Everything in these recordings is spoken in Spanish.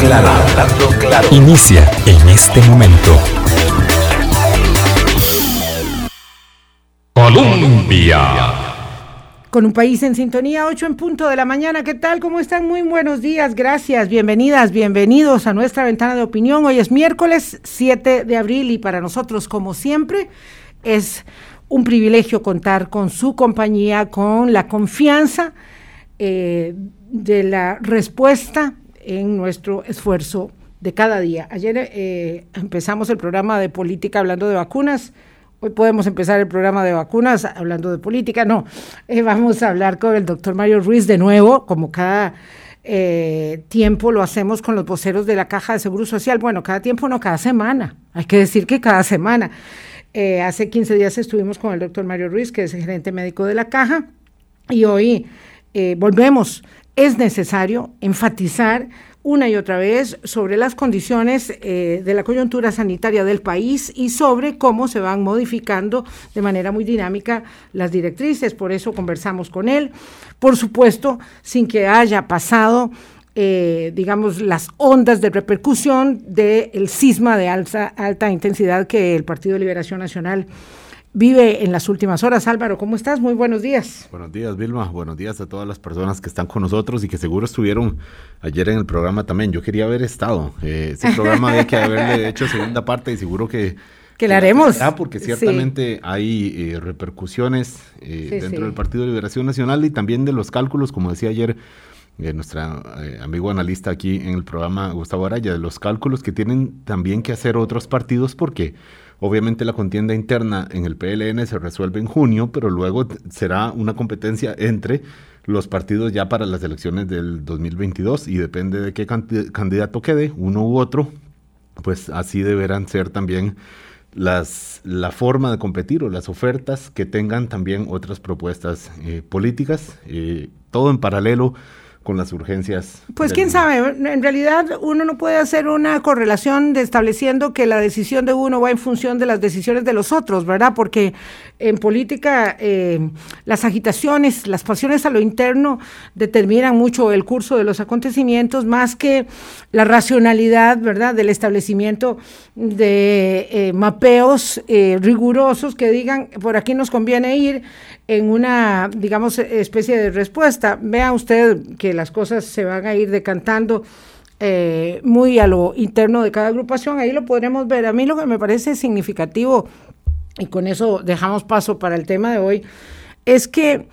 Claro, claro. Inicia en este momento. Colombia. Con un país en sintonía, 8 en punto de la mañana. ¿Qué tal? ¿Cómo están? Muy buenos días. Gracias. Bienvenidas, bienvenidos a nuestra ventana de opinión. Hoy es miércoles 7 de abril y para nosotros, como siempre, es un privilegio contar con su compañía, con la confianza eh, de la respuesta en nuestro esfuerzo de cada día. Ayer eh, empezamos el programa de política hablando de vacunas. Hoy podemos empezar el programa de vacunas hablando de política. No, eh, vamos a hablar con el doctor Mario Ruiz de nuevo, como cada tiempo lo hacemos con los voceros de la Caja de Seguro Social. Bueno, cada tiempo no, cada semana. Hay que decir que cada semana. Eh, hace 15 días estuvimos con el doctor Mario Ruiz, que es el gerente médico de la caja, y hoy eh, volvemos. Es necesario enfatizar una y otra vez sobre las condiciones eh, de la coyuntura sanitaria del país y sobre cómo se van modificando de manera muy dinámica las directrices. Por eso conversamos con él. Por supuesto, sin que haya pasado eh, digamos, las ondas de repercusión del cisma de alta, alta intensidad que el Partido de Liberación Nacional vive en las últimas horas. Álvaro, ¿cómo estás? Muy buenos días. Buenos días, Vilma. Buenos días a todas las personas que están con nosotros y que seguro estuvieron ayer en el programa también. Yo quería haber estado. Eh, ese programa había que haberle hecho segunda parte y seguro que... Que la haremos. Ah, porque ciertamente hay eh, repercusiones dentro del Partido de Liberación Nacional y también de los cálculos, como decía ayer de nuestro eh, amigo analista aquí en el programa, Gustavo Araya, de los cálculos que tienen también que hacer otros partidos porque obviamente la contienda interna en el PLN se resuelve en junio, pero luego será una competencia entre los partidos ya para las elecciones del 2022 y depende de qué candidato quede, uno u otro, pues así deberán ser también las, la forma de competir o las ofertas que tengan también otras propuestas eh, políticas, eh, todo en paralelo con las urgencias. Pues quién sabe, en realidad uno no puede hacer una correlación de estableciendo que la decisión de uno va en función de las decisiones de los otros, ¿verdad? Porque en política eh, las agitaciones, las pasiones a lo interno determinan mucho el curso de los acontecimientos más que la racionalidad, ¿verdad? Del establecimiento de eh, mapeos eh, rigurosos que digan por aquí nos conviene ir en una, digamos, especie de respuesta. Vea usted que las cosas se van a ir decantando eh, muy a lo interno de cada agrupación, ahí lo podremos ver. A mí lo que me parece significativo, y con eso dejamos paso para el tema de hoy, es que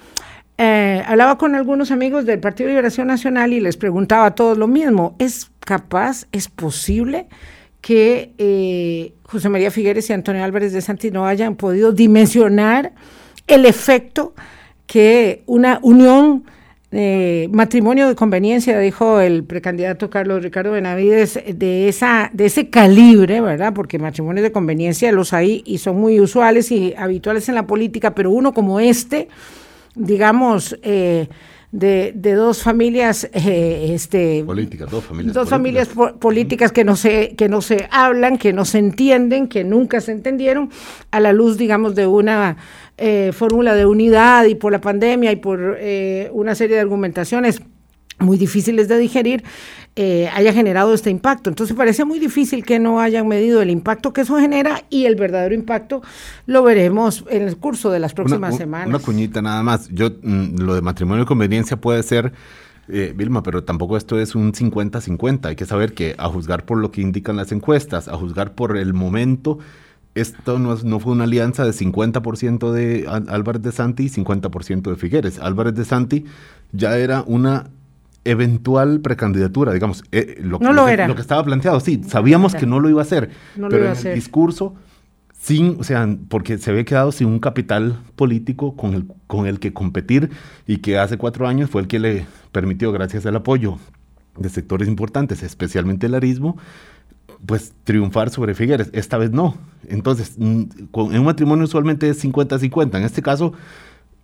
eh, hablaba con algunos amigos del Partido Liberación Nacional y les preguntaba a todos lo mismo, ¿es capaz, es posible que eh, José María Figueres y Antonio Álvarez de Santino hayan podido dimensionar el efecto que una unión, eh, matrimonio de conveniencia, dijo el precandidato Carlos Ricardo Benavides, de, esa, de ese calibre, ¿verdad? Porque matrimonios de conveniencia los hay y son muy usuales y habituales en la política, pero uno como este, digamos, eh, de, dos familias eh, este políticas dos familias dos familias políticas que no se que no se hablan que no se entienden que nunca se entendieron a la luz digamos de una eh, fórmula de unidad y por la pandemia y por eh, una serie de argumentaciones muy difíciles de digerir, eh, haya generado este impacto. Entonces parece muy difícil que no hayan medido el impacto que eso genera y el verdadero impacto lo veremos en el curso de las próximas semanas. Una cuñita nada más. Yo mm, lo de matrimonio de conveniencia puede ser Vilma, pero tampoco esto es un 50-50. Hay que saber que a juzgar por lo que indican las encuestas, a juzgar por el momento esto no, no, fue una alianza de 50% de Álvarez de Santi y 50% de Figueres. Álvarez de Santi ya era una eventual precandidatura, digamos. Eh, lo, no lo, era. Lo que estaba planteado, sí, sabíamos que no lo iba a hacer, pero en el discurso, sin, o sea, porque se había quedado sin un capital político con el, con el que competir y que hace cuatro años fue el que le permitió, gracias al apoyo de sectores importantes, especialmente el arismo, pues triunfar sobre Figueres. Esta vez no. Entonces, en un matrimonio usualmente es 50-50. En este caso,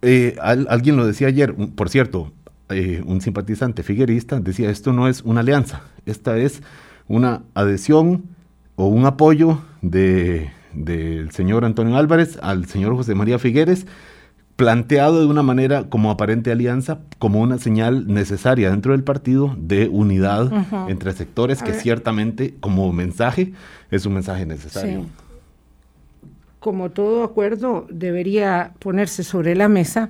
eh, alguien lo decía ayer, por cierto, eh, un simpatizante figuerista decía, esto no es una alianza, esta es una adhesión o un apoyo del señor Antonio Álvarez al señor José María Figueres planteado de una manera como aparente alianza, como una señal necesaria dentro del partido de unidad entre sectores, que ciertamente como mensaje es un mensaje necesario. Como todo acuerdo, debería ponerse sobre la mesa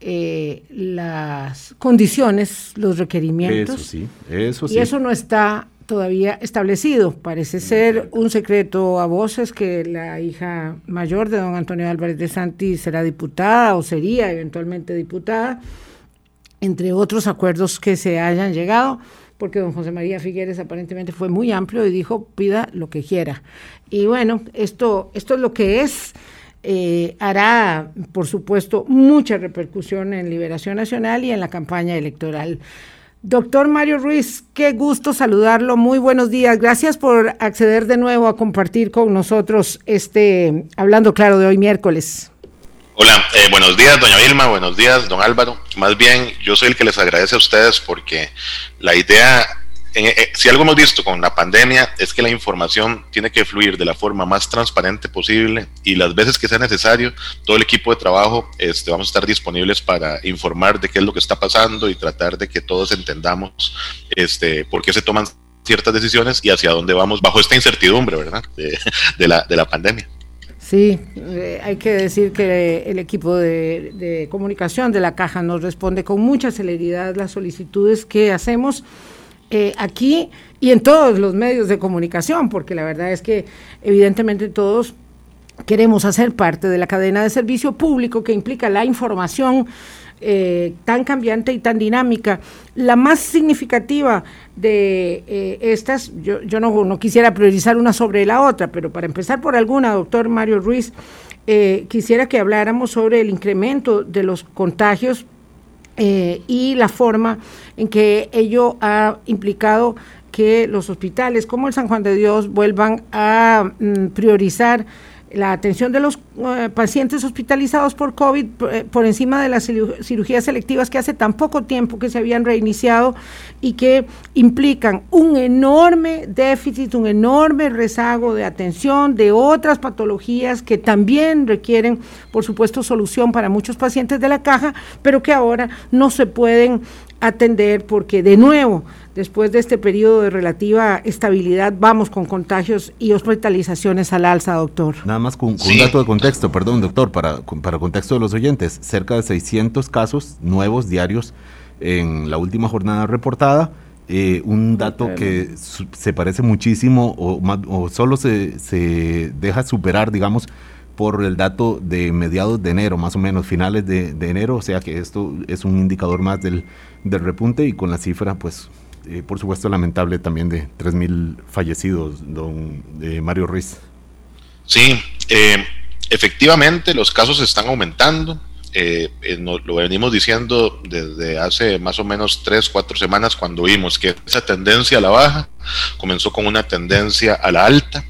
eh, las condiciones, los requerimientos. Eso sí, eso sí. Y eso no está todavía establecido. Parece ser un secreto a voces que la hija mayor de don Antonio Álvarez de Santi será diputada o sería eventualmente diputada, entre otros acuerdos que se hayan llegado, porque don José María Figueres aparentemente fue muy amplio y dijo pida lo que quiera. Y bueno, esto, esto es lo que es. Eh, hará, por supuesto, mucha repercusión en Liberación Nacional y en la campaña electoral. Doctor Mario Ruiz, qué gusto saludarlo. Muy buenos días. Gracias por acceder de nuevo a compartir con nosotros este Hablando Claro de hoy miércoles. Hola, eh, buenos días, doña Vilma, buenos días, don Álvaro. Más bien, yo soy el que les agradece a ustedes porque la idea eh, si algo hemos visto con la pandemia es que la información tiene que fluir de la forma más transparente posible y las veces que sea necesario, todo el equipo de trabajo este, vamos a estar disponibles para informar de qué es lo que está pasando y tratar de que todos entendamos este, por qué se toman ciertas decisiones y hacia dónde vamos bajo esta incertidumbre, ¿verdad? De, la, de la pandemia. Sí, eh, hay que decir que el equipo de, de comunicación de la caja nos responde con mucha celeridad las solicitudes que hacemos eh, aquí y en todos los medios de comunicación, porque la verdad es que evidentemente todos queremos hacer parte de la cadena de servicio público que implica la información eh, tan cambiante y tan dinámica. La más significativa de eh, estas, yo, yo no, no, quisiera priorizar una sobre la otra, pero para empezar por alguna, doctor Mario Ruiz, quisiera que habláramos sobre el incremento de los contagios eh, y la forma en que ello ha implicado que los hospitales como el San Juan de Dios vuelvan a mm, priorizar la atención de los eh, pacientes hospitalizados por COVID eh, por encima de las cirugías selectivas que hace tan poco tiempo que se habían reiniciado y que implican un enorme déficit, un enorme rezago de atención de otras patologías que también requieren, por supuesto, solución para muchos pacientes de la caja, pero que ahora no se pueden atender porque de nuevo después de este periodo de relativa estabilidad, vamos con contagios y hospitalizaciones al alza, doctor. Nada más con, un dato de contexto, perdón, doctor, para, para contexto de los oyentes, cerca de 600 casos nuevos diarios en la última jornada reportada. Eh, un dato que se parece muchísimo o, o solo se, se, deja superar, digamos, por el dato de mediados de enero, más o menos finales de, de enero, o sea que esto es un indicador más del, del repunte y con la cifra, pues eh, por supuesto lamentable también de 3.000 fallecidos, don Mario Ruiz. Sí, eh, efectivamente los casos están aumentando. Eh, lo venimos diciendo desde hace más o menos tres, cuatro semanas cuando vimos que esa tendencia a la baja comenzó con una tendencia a la alta.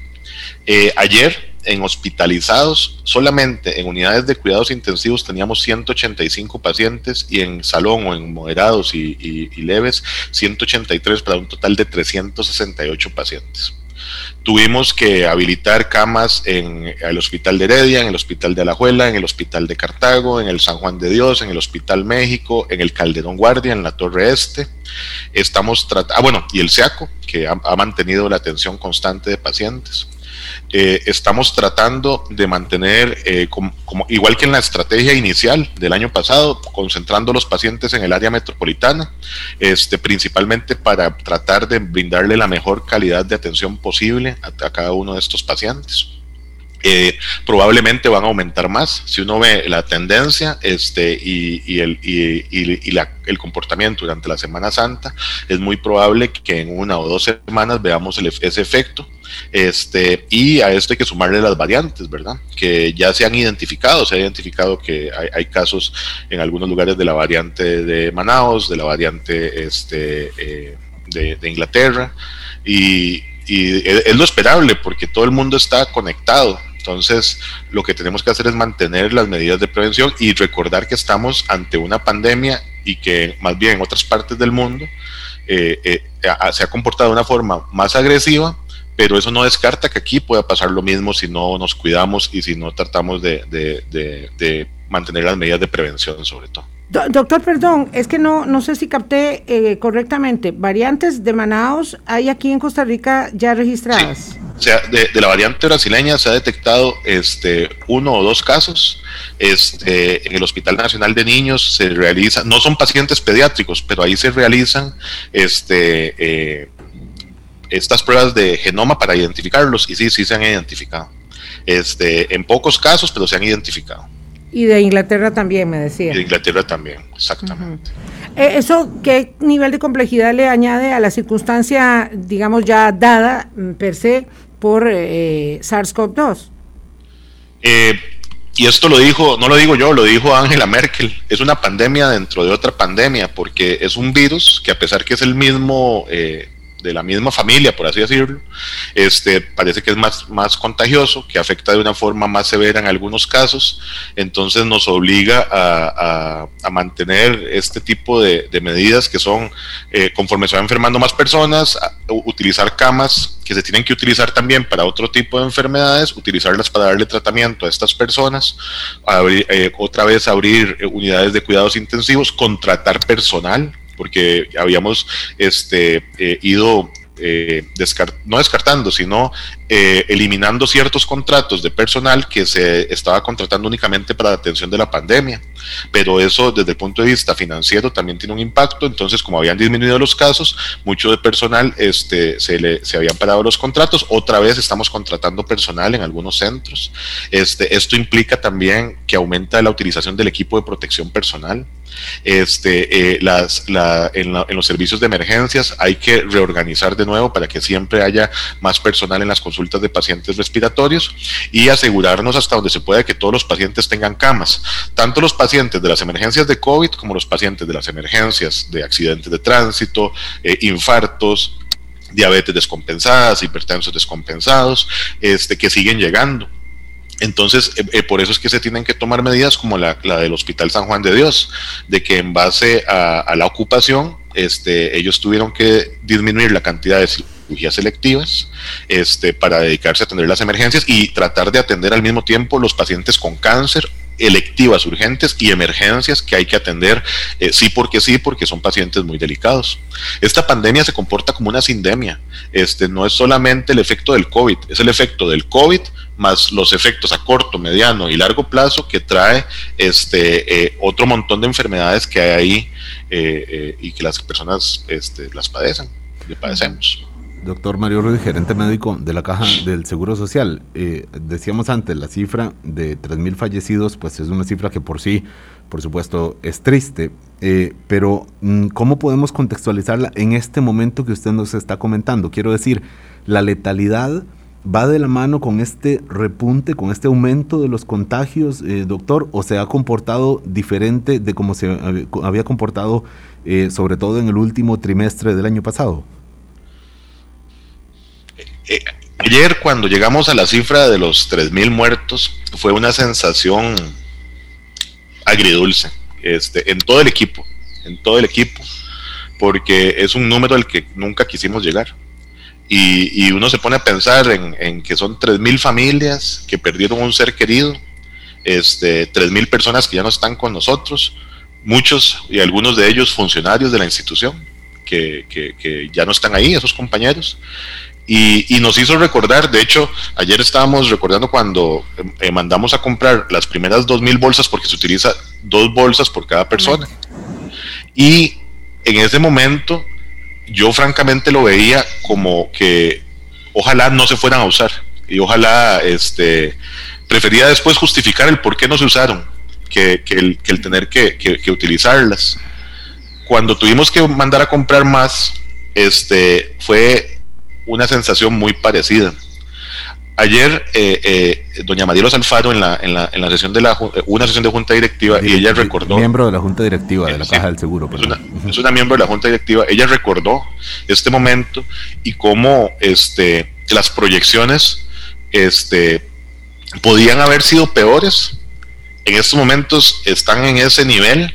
ayer en hospitalizados, solamente en unidades de cuidados intensivos teníamos 185 pacientes y en salón o en moderados y, leves 183 para un total de 368 pacientes. Tuvimos que habilitar camas en el Hospital de Heredia, en el Hospital de Alajuela, en el Hospital de Cartago, en el San Juan de Dios, en el Hospital México, en el Calderón Guardia, en la Torre Este. Estamos tratando, ah, bueno, y el SEACO, que ha mantenido la atención constante de pacientes. Eh, estamos tratando de mantener, eh, como, igual que en la estrategia inicial del año pasado, concentrando los pacientes en el área metropolitana, este, principalmente para tratar de brindarle la mejor calidad de atención posible a, cada uno de estos pacientes. Eh, probablemente van a aumentar más. Si uno ve la tendencia este, y, el, y, el comportamiento durante la Semana Santa, es muy probable que en una o dos semanas veamos ese efecto este, y a esto hay que sumarle las variantes, ¿verdad? Que ya se han identificado, se ha identificado que hay, casos en algunos lugares de la variante de Manaus, de la variante este, eh, de, Inglaterra, y, es lo esperable porque todo el mundo está conectado. Entonces, lo que tenemos que hacer es mantener las medidas de prevención y recordar que estamos ante una pandemia y que más bien en otras partes del mundo eh, eh, se ha comportado de una forma más agresiva pero eso no descarta que aquí pueda pasar lo mismo si no nos cuidamos y si no tratamos de, mantener las medidas de prevención sobre todo. Doctor, perdón, es que no, no sé si capté eh, correctamente. ¿Variantes de Manaos hay aquí en Costa Rica ya registradas? O sea, de, la variante brasileña se ha detectado este, uno o dos casos. Este, en el Hospital Nacional de Niños se realizan, no son pacientes pediátricos, pero ahí se realizan este, eh, estas pruebas de genoma para identificarlos y sí, sí se han identificado. Este, en pocos casos, pero se han identificado. Y de Inglaterra también, me decía. de Inglaterra también, exactamente. Eh, ¿Eso qué nivel de complejidad le añade a la circunstancia, digamos, ya dada mm, per se por eh, SARS-CoV-2? Eh, y esto lo dijo, no lo digo yo, lo dijo Angela Merkel, es una pandemia dentro de otra pandemia, porque es un virus que a pesar que es el mismo de la misma familia, por así decirlo, este, parece que es más, más contagioso, que afecta de una forma más severa en algunos casos, entonces nos obliga a, a, mantener este tipo de, de medidas que son, eh, conforme se van enfermando más personas, utilizar camas que se tienen que utilizar también para otro tipo de enfermedades, utilizarlas para darle tratamiento a estas personas, eh, otra vez abrir eh, unidades de cuidados intensivos, contratar personal, porque habíamos este, eh, ido eh, no descartando, sino eh, eliminando ciertos contratos de personal que se estaba contratando únicamente para la atención de la pandemia. Pero eso desde el punto de vista financiero también tiene un impacto. Entonces, como habían disminuido los casos, mucho de personal este, se, le, se habían parado los contratos. Otra vez estamos contratando personal en algunos centros. Este, esto implica también que aumenta la utilización del equipo de protección personal. Este, eh, las, en, en los servicios de emergencias hay que reorganizar de nuevo para que siempre haya más personal en las consultas de pacientes respiratorios y asegurarnos hasta donde se pueda que todos los pacientes tengan camas, tanto los pacientes de las emergencias de COVID como los pacientes de las emergencias de accidentes de tránsito, eh, infartos, diabetes descompensadas, hipertensos descompensados, este, que siguen llegando. Entonces, eh, eh, por eso es que se tienen que tomar medidas como la, del Hospital San Juan de Dios, de que en base a, la ocupación, este, ellos tuvieron que disminuir la cantidad de cirugías selectivas este, para dedicarse a atender las emergencias y tratar de atender al mismo tiempo los pacientes con cáncer electivas urgentes y emergencias que hay que atender, eh, sí porque sí, porque son pacientes muy delicados. Esta pandemia se comporta como una sindemia. Este, no es solamente el efecto del COVID, es el efecto del COVID más los efectos a corto, mediano y largo plazo que trae este, eh, otro montón de enfermedades que hay ahí eh, y que las personas este, las padecen, le padecemos. Doctor Mario Ruiz, gerente médico de la Caja del Seguro Social. Eh, decíamos antes, la cifra de 3.000 fallecidos, pues es una cifra que por sí, por supuesto, es triste, eh, pero mm, ¿cómo podemos contextualizarla en este momento que usted nos está comentando? Quiero decir, la letalidad va de la mano con este repunte, con este aumento de los contagios, eh, doctor, o se ha comportado diferente de cómo se había comportado, sobre todo en el último trimestre del año pasado? Ayer cuando llegamos a la cifra de los 3.000 muertos fue una sensación agridulce este, en todo el equipo, en todo el equipo, porque es un número al que nunca quisimos llegar. Y, uno se pone a pensar en, que son 3.000 familias que perdieron un ser querido, este, 3.000 personas que ya no están con nosotros, muchos y algunos de ellos funcionarios de la institución que, que ya no están ahí, esos compañeros, y, nos hizo recordar, de hecho, ayer estábamos recordando cuando eh, mandamos a comprar las primeras dos mil bolsas porque se utiliza dos bolsas por cada persona. Y en ese momento yo francamente lo veía como que ojalá no se fueran a usar y ojalá este prefería después justificar el por qué no se usaron que, el, tener que, que, utilizarlas. Cuando tuvimos que mandar a comprar más, este fue una sensación muy parecida. Ayer, eh, eh, doña Marielos Alfaro, en la, en la, en la sesión de la una sesión de junta directiva, y ella recordó. Miembro de la junta directiva de la Caja del Seguro. Es una, es una, miembro de la junta directiva. Ella recordó este momento y cómo este, las proyecciones este, podían haber sido peores. En estos momentos están en ese nivel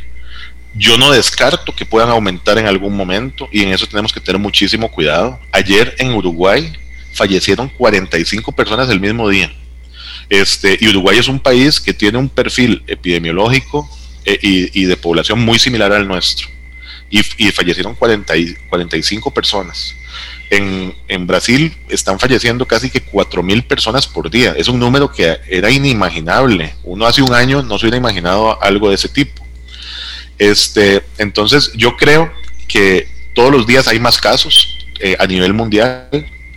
yo no descarto que puedan aumentar en algún momento y en eso tenemos que tener muchísimo cuidado. Ayer en Uruguay fallecieron 45 personas el mismo día. Este, y Uruguay es un país que tiene un perfil epidemiológico eh, y, de población muy similar al nuestro. Y, fallecieron 40 y, 45 personas. En, en, Brasil están falleciendo casi que 4.000 personas por día. Es un número que era inimaginable. Uno hace un año no se hubiera imaginado algo de ese tipo. Este, entonces yo creo que todos los días hay más casos eh, a nivel mundial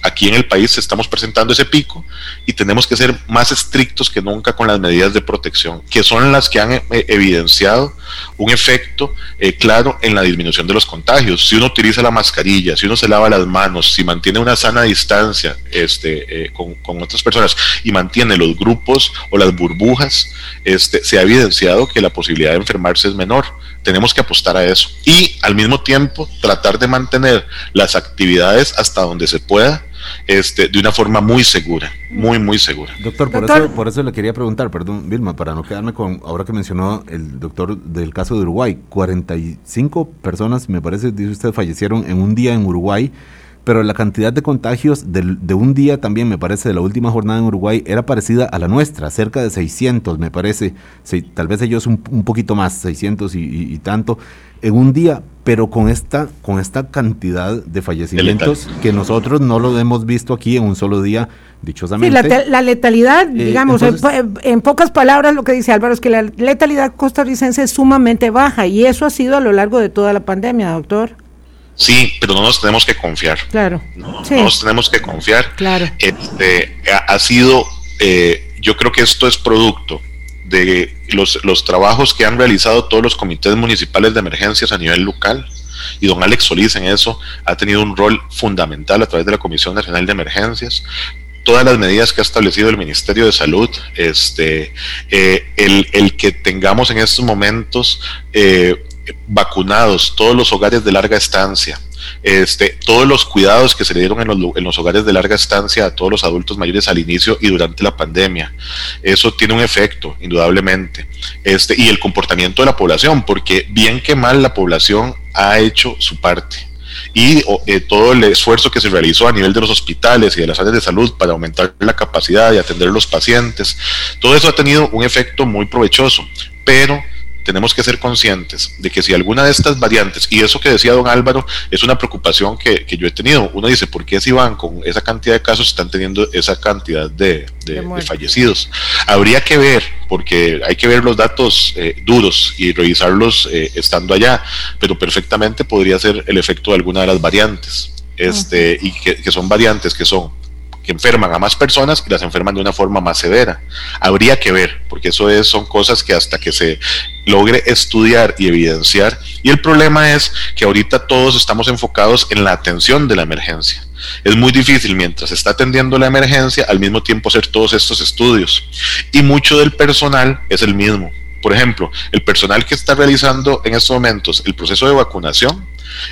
aquí en el país estamos presentando ese pico y tenemos que ser más estrictos que nunca con las medidas de protección, que son las que han eh, evidenciado un efecto eh, claro en la disminución de los contagios. Si uno utiliza la mascarilla, si uno se lava las manos, si mantiene una sana distancia este, eh, con, con, otras personas y mantiene los grupos o las burbujas, este, se ha evidenciado que la posibilidad de enfermarse es menor. Tenemos que apostar a eso y al mismo tiempo tratar de mantener las actividades hasta donde se pueda este, de una forma muy segura, muy, muy segura. Doctor, por, Eso, por eso le quería preguntar, perdón, Vilma, para no quedarme con, ahora que mencionó el doctor del caso de Uruguay, 45 personas, me parece, dice usted, fallecieron en un día en Uruguay pero la cantidad de contagios de, de, un día también, me parece, de la última jornada en Uruguay era parecida a la nuestra, cerca de 600, me parece, tal vez ellos un, un poquito más, 600 y, y, tanto, en un día, pero con esta, con esta cantidad de fallecimientos que nosotros no lo hemos visto aquí en un solo día, dichosamente. Sí, la, letalidad, eh, digamos, en, pocas palabras lo que dice Álvaro es que la letalidad costarricense es sumamente baja y eso ha sido a lo largo de toda la pandemia, doctor. Sí, pero no nos tenemos que confiar. Claro. No, nos tenemos que confiar. Claro. Este, ha, sido, eh, yo creo que esto es producto de los, los trabajos que han realizado todos los comités municipales de emergencias a nivel local. Y don Alex Solís en eso ha tenido un rol fundamental a través de la Comisión Nacional de Emergencias, todas las medidas que ha establecido el Ministerio de Salud, este, eh, el, el, que tengamos en estos momentos eh, vacunados todos los hogares de larga estancia, este, todos los cuidados que se le dieron en los, en los, hogares de larga estancia a todos los adultos mayores al inicio y durante la pandemia. Eso tiene un efecto, indudablemente. Este, y el comportamiento de la población, porque bien que mal la población ha hecho su parte. Y eh, todo el esfuerzo que se realizó a nivel de los hospitales y de las áreas de salud para aumentar la capacidad de atender a los pacientes, todo eso ha tenido un efecto muy provechoso, pero tenemos que ser conscientes de que si alguna de estas variantes, y eso que decía don Álvaro, es una preocupación que, yo he tenido, uno dice, ¿por qué si van con esa cantidad de casos están teniendo esa cantidad de, fallecidos? Habría que ver, porque hay que ver los datos eh, duros y revisarlos eh, estando allá, pero perfectamente podría ser el efecto de alguna de las variantes. Este, y que, que son variantes que son que enferman a más personas y las enferman de una forma más severa. Habría que ver, porque eso es, son cosas que hasta que se logre estudiar y evidenciar. Y el problema es que ahorita todos estamos enfocados en la atención de la emergencia. Es muy difícil mientras se está atendiendo la emergencia al mismo tiempo hacer todos estos estudios. Y mucho del personal es el mismo. Por ejemplo, el personal que está realizando en estos momentos el proceso de vacunación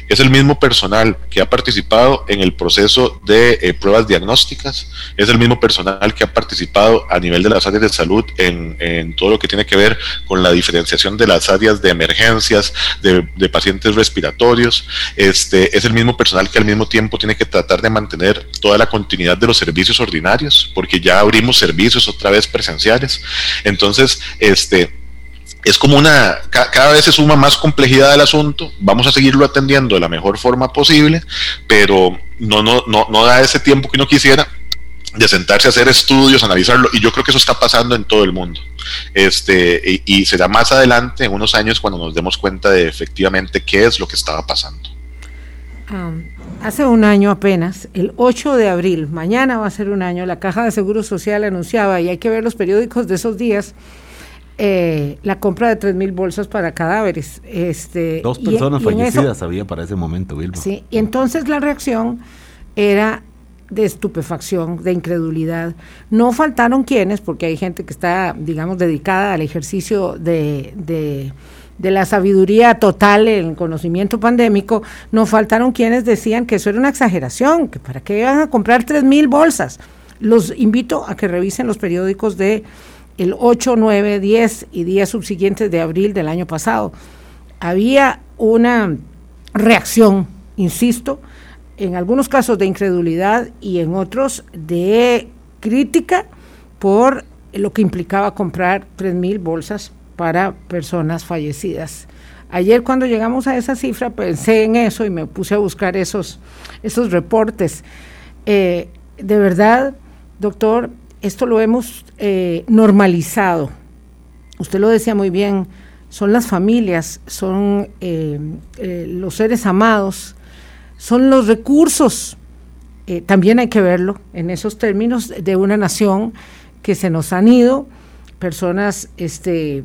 es el mismo personal que ha participado en el proceso de eh, pruebas diagnósticas, es el mismo personal que ha participado a nivel de las áreas de salud en, todo lo que tiene que ver con la diferenciación de las áreas de emergencias, de, pacientes respiratorios, este, es el mismo personal que al mismo tiempo tiene que tratar de mantener toda la continuidad de los servicios ordinarios, porque ya abrimos servicios otra vez presenciales. Entonces, este, es como una, cada vez se suma más complejidad al asunto, vamos a seguirlo atendiendo de la mejor forma posible, pero no, no, no, no da ese tiempo que uno quisiera de sentarse a hacer estudios, analizarlo, y yo creo que eso está pasando en todo el mundo. Este, y, será más adelante, en unos años, cuando nos demos cuenta de efectivamente qué es lo que estaba pasando. hace un año apenas, el 8 de abril, mañana va a ser un año, la Caja de Seguro Social anunciaba, y hay que ver los periódicos de esos días, eh, la compra de 3.000 bolsas para cadáveres. Este, Dos personas fallecidas había para ese momento, Vilma. Sí, y entonces la reacción era de estupefacción, de incredulidad. No faltaron quienes, porque hay gente que está, digamos, dedicada al ejercicio de, de, de la sabiduría total, el conocimiento pandémico, no faltaron quienes decían que eso era una exageración, que para qué iban a comprar 3.000 bolsas. Los invito a que revisen los periódicos de el 8, 9, 10 y días subsiguientes de abril del año pasado. Había una reacción, insisto, en algunos casos de incredulidad y en otros de crítica por lo que implicaba comprar 3.000 bolsas para personas fallecidas. Ayer cuando llegamos a esa cifra pensé en eso y me puse a buscar esos, esos reportes. Eh, de verdad, doctor, esto lo hemos eh, normalizado. Usted lo decía muy bien, son las familias, son eh, los seres amados, son los recursos. también hay que verlo en esos términos de una nación que se nos han ido, personas este,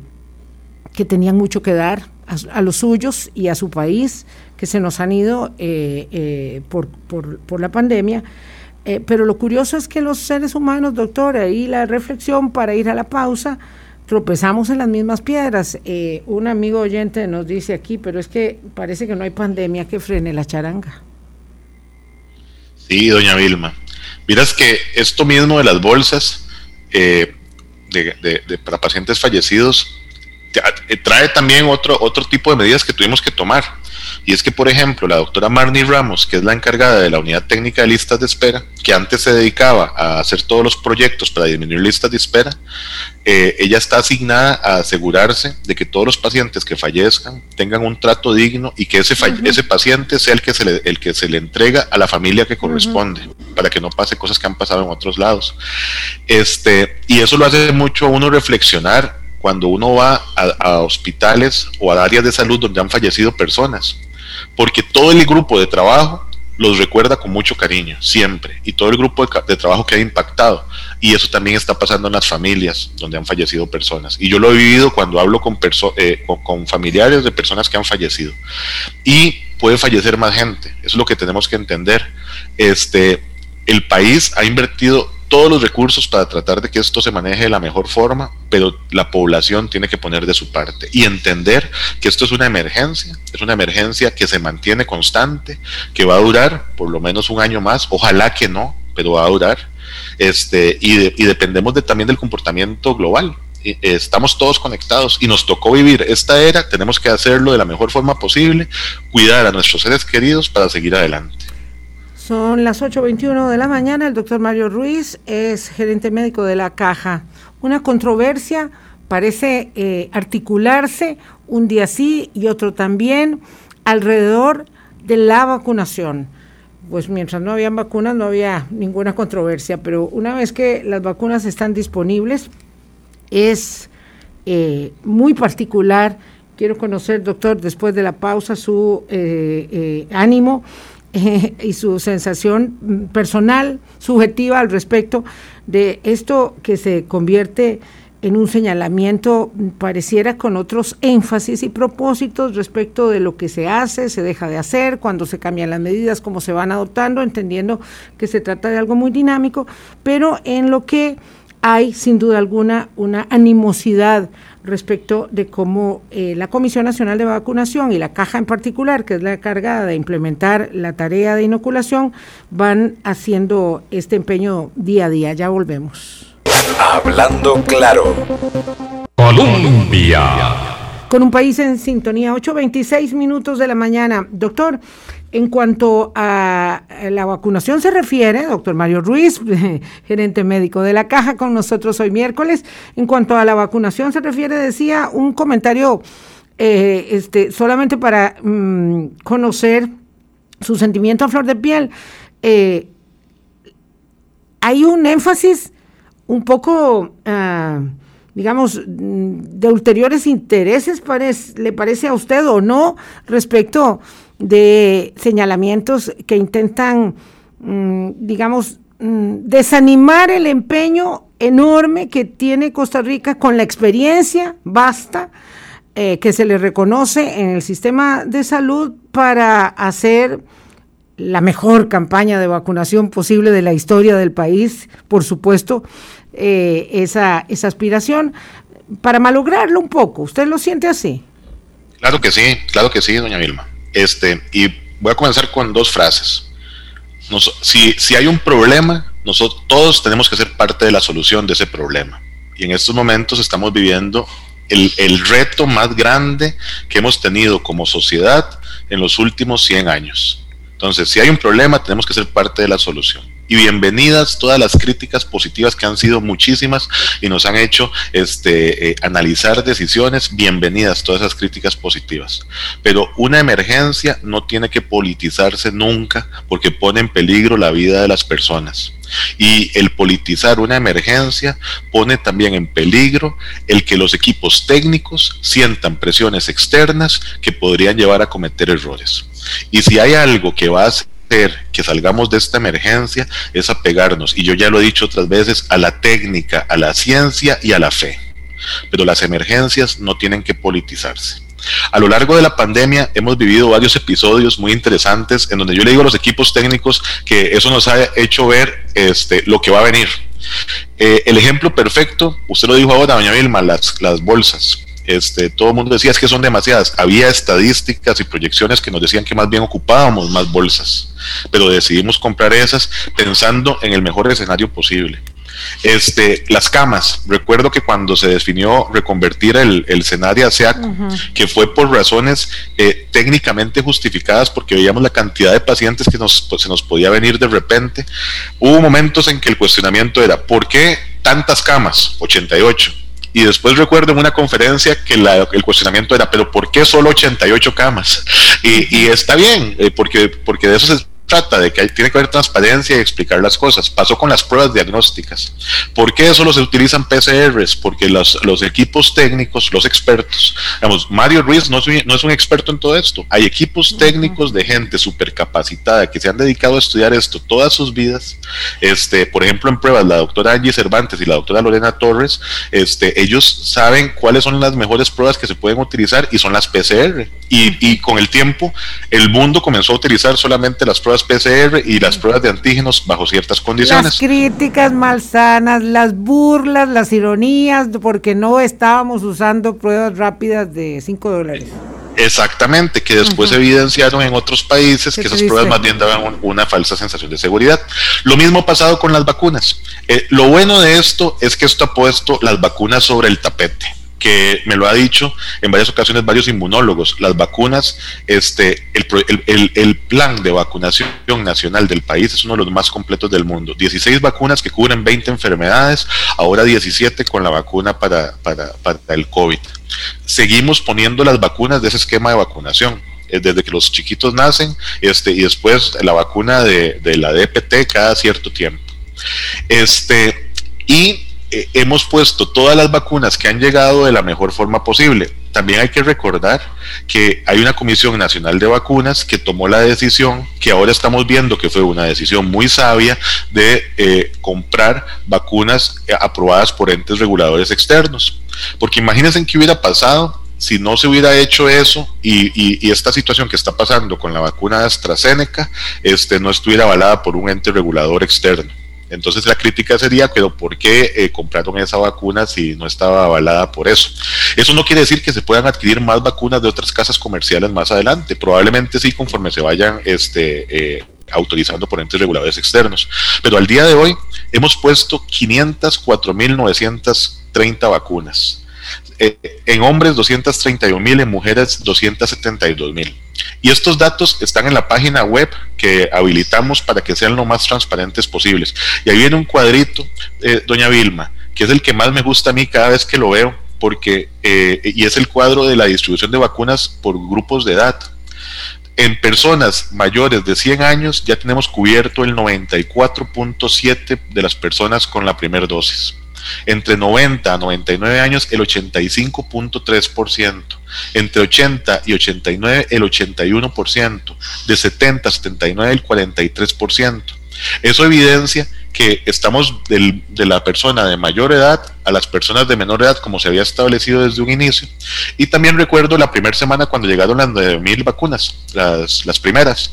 que tenían mucho que dar, a, los suyos y a su país, que se nos han ido eh, eh, por, por, la pandemia. Eh, pero lo curioso es que los seres humanos, doctor, ahí la reflexión para ir a la pausa, tropezamos en las mismas piedras. un amigo oyente nos dice aquí, pero es que parece que no hay pandemia que frene la charanga. Sí, doña Vilma. Miras que esto mismo de las bolsas de, para pacientes fallecidos eh, trae también otro, otro tipo de medidas que tuvimos que tomar. Y es que, por ejemplo, la doctora Marnie Ramos, que es la encargada de la unidad técnica de listas de espera, que antes se dedicaba a hacer todos los proyectos para disminuir listas de espera, eh, ella está asignada a asegurarse de que todos los pacientes que fallezcan tengan un trato digno y que ese, ese paciente sea el que, se le, el que se le entrega a la familia que corresponde, para que no pase cosas que han pasado en otros lados. Este, y eso lo hace mucho a uno reflexionar cuando uno va a, hospitales o a áreas de salud donde han fallecido personas, porque todo el grupo de trabajo los recuerda con mucho cariño, siempre, y todo el grupo de, trabajo que ha impactado. Y eso también está pasando en las familias donde han fallecido personas. Y yo lo he vivido cuando hablo con, eh, con, familiares de personas que han fallecido. Y puede fallecer más gente, eso es lo que tenemos que entender. Este, el país ha invertido todos los recursos para tratar de que esto se maneje de la mejor forma, pero la población tiene que poner de su parte y entender que esto es una emergencia, es una emergencia que se mantiene constante, que va a durar por lo menos un año más, ojalá que no, pero va a durar, este, y, dependemos de, también del comportamiento global. Estamos todos conectados y nos tocó vivir esta era, tenemos que hacerlo de la mejor forma posible, cuidar a nuestros seres queridos para seguir adelante. Son las 8.21 de la mañana. El doctor Mario Ruiz es gerente médico de la Caja. Una controversia parece eh, articularse un día sí y otro también alrededor de la vacunación. Pues mientras no habían vacunas no había ninguna controversia, pero una vez que las vacunas están disponibles es eh, muy particular. Quiero conocer, doctor, después de la pausa, su eh, ánimo y su sensación personal, subjetiva al respecto de esto que se convierte en un señalamiento, pareciera con otros énfasis y propósitos respecto de lo que se hace, se deja de hacer, cuando se cambian las medidas, cómo se van adoptando, entendiendo que se trata de algo muy dinámico, pero en lo que hay sin duda alguna una animosidad respecto de cómo eh, la Comisión Nacional de Vacunación y la caja en particular, que es la encargada de implementar la tarea de inoculación, van haciendo este empeño día a día. Ya volvemos. Hablando claro. Colombia. Con un país en sintonía, 8.26 minutos de la mañana. Doctor, en cuanto a la vacunación se refiere, doctor Mario Ruiz, gerente médico de la caja con nosotros hoy miércoles, en cuanto a la vacunación se refiere, decía un comentario eh, este, solamente para mm, conocer su sentimiento a flor de piel. Eh, hay un énfasis un poco, ah, digamos, de ulteriores intereses, ¿le parece a usted o no, respecto de señalamientos que intentan, mm, digamos, mm, desanimar el empeño enorme que tiene Costa Rica con la experiencia basta eh, que se le reconoce en el sistema de salud para hacer la mejor campaña de vacunación posible de la historia del país, por supuesto, eh, esa, esa aspiración, para malograrlo un poco. ¿Usted lo siente así? Claro que sí, claro que sí, doña Vilma. Este, y voy a comenzar con dos frases. si, si hay un problema, nosotros todos tenemos que ser parte de la solución de ese problema. Y en estos momentos estamos viviendo el, el, reto más grande que hemos tenido como sociedad en los últimos 100 años. Entonces, si hay un problema, tenemos que ser parte de la solución. Y bienvenidas todas las críticas positivas que han sido muchísimas y nos han hecho este, eh, analizar decisiones. Bienvenidas todas esas críticas positivas. Pero una emergencia no tiene que politizarse nunca porque pone en peligro la vida de las personas. Y el politizar una emergencia pone también en peligro el que los equipos técnicos sientan presiones externas que podrían llevar a cometer errores. Y si hay algo que va a hacer que salgamos de esta emergencia es apegarnos, y yo ya lo he dicho otras veces, a la técnica, a la ciencia y a la fe. Pero las emergencias no tienen que politizarse. A lo largo de la pandemia hemos vivido varios episodios muy interesantes en donde yo le digo a los equipos técnicos que eso nos ha hecho ver este, lo que va a venir. Eh, el ejemplo perfecto, usted lo dijo ahora, doña Vilma, las, las bolsas. Este, todo el mundo decía es que son demasiadas. Había estadísticas y proyecciones que nos decían que más bien ocupábamos más bolsas, pero decidimos comprar esas pensando en el mejor escenario posible. Este, las camas, recuerdo que cuando se definió reconvertir el, el escenario a que fue por razones eh, técnicamente justificadas porque veíamos la cantidad de pacientes que nos, pues, se nos podía venir de repente, hubo momentos en que el cuestionamiento era, ¿por qué tantas camas? 88 y después recuerdo en una conferencia que el cuestionamiento era, pero ¿por qué solo 88 camas? Y, y está bien, eh, porque, porque de eso se trata de que tiene que haber transparencia y explicar las cosas. Pasó con las pruebas diagnósticas. ¿Por qué solo se utilizan PCRs? Porque los, los equipos técnicos, los expertos, digamos, Mario Ruiz no es, un, no es un experto en todo esto. Hay equipos técnicos de gente súper capacitada que se han dedicado a estudiar esto todas sus vidas. Este, por ejemplo, en pruebas, la doctora Angie Cervantes y la doctora Lorena Torres, este, ellos saben cuáles son las mejores pruebas que se pueden utilizar y son las PCR. Y, y con el tiempo, el mundo comenzó a utilizar solamente las pruebas PCR y las pruebas de antígenos bajo ciertas condiciones. Las críticas malsanas, las burlas, las ironías, porque no estábamos usando pruebas rápidas de 5 dólares. Exactamente, que después evidenciaron en otros países que esas pruebas más bien daban una falsa sensación de seguridad. Lo mismo ha pasado con las vacunas. Eh, lo bueno de esto es que esto ha puesto las vacunas sobre el tapete que me lo ha dicho en varias ocasiones varios inmunólogos, las vacunas, este, el, el, plan de vacunación nacional del país es uno de los más completos del mundo. 16 vacunas que cubren 20 enfermedades, ahora 17 con la vacuna para, para, para el COVID. Seguimos poniendo las vacunas de ese esquema de vacunación eh, desde que los chiquitos nacen este, y después la vacuna de, de la DPT cada cierto tiempo. Este, y eh, hemos puesto todas las vacunas que han llegado de la mejor forma posible. También hay que recordar que hay una Comisión Nacional de Vacunas que tomó la decisión, que ahora estamos viendo que fue una decisión muy sabia, de eh, comprar vacunas eh, aprobadas por entes reguladores externos. Porque imagínense qué hubiera pasado si no se hubiera hecho eso y, esta situación que está pasando con la vacuna de AstraZeneca este, no estuviera avalada por un ente regulador externo. Entonces la crítica sería, pero ¿por qué eh, compraron esa vacuna si no estaba avalada por eso? Eso no quiere decir que se puedan adquirir más vacunas de otras casas comerciales más adelante. Probablemente sí, conforme se vayan este, eh, autorizando por entes reguladores externos. Pero al día de hoy hemos puesto 504.930 vacunas. Eh, en hombres 231 mil, en mujeres 272 mil. Y estos datos están en la página web que habilitamos para que sean lo más transparentes posibles. Y ahí viene un cuadrito, eh, doña Vilma, que es el que más me gusta a mí cada vez que lo veo, porque, eh, y es el cuadro de la distribución de vacunas por grupos de edad. En personas mayores de 100 años ya tenemos cubierto el 94.7 de las personas con la primera dosis. Entre 90 a 99 años, el 85.3%. Entre 80 y 89, el 81%. De 70 a 79, el 43%. Eso evidencia que estamos de la persona de mayor edad a las personas de menor edad como se había establecido desde un inicio. Y también recuerdo la primera semana cuando llegaron las 9.000 vacunas, las, las primeras.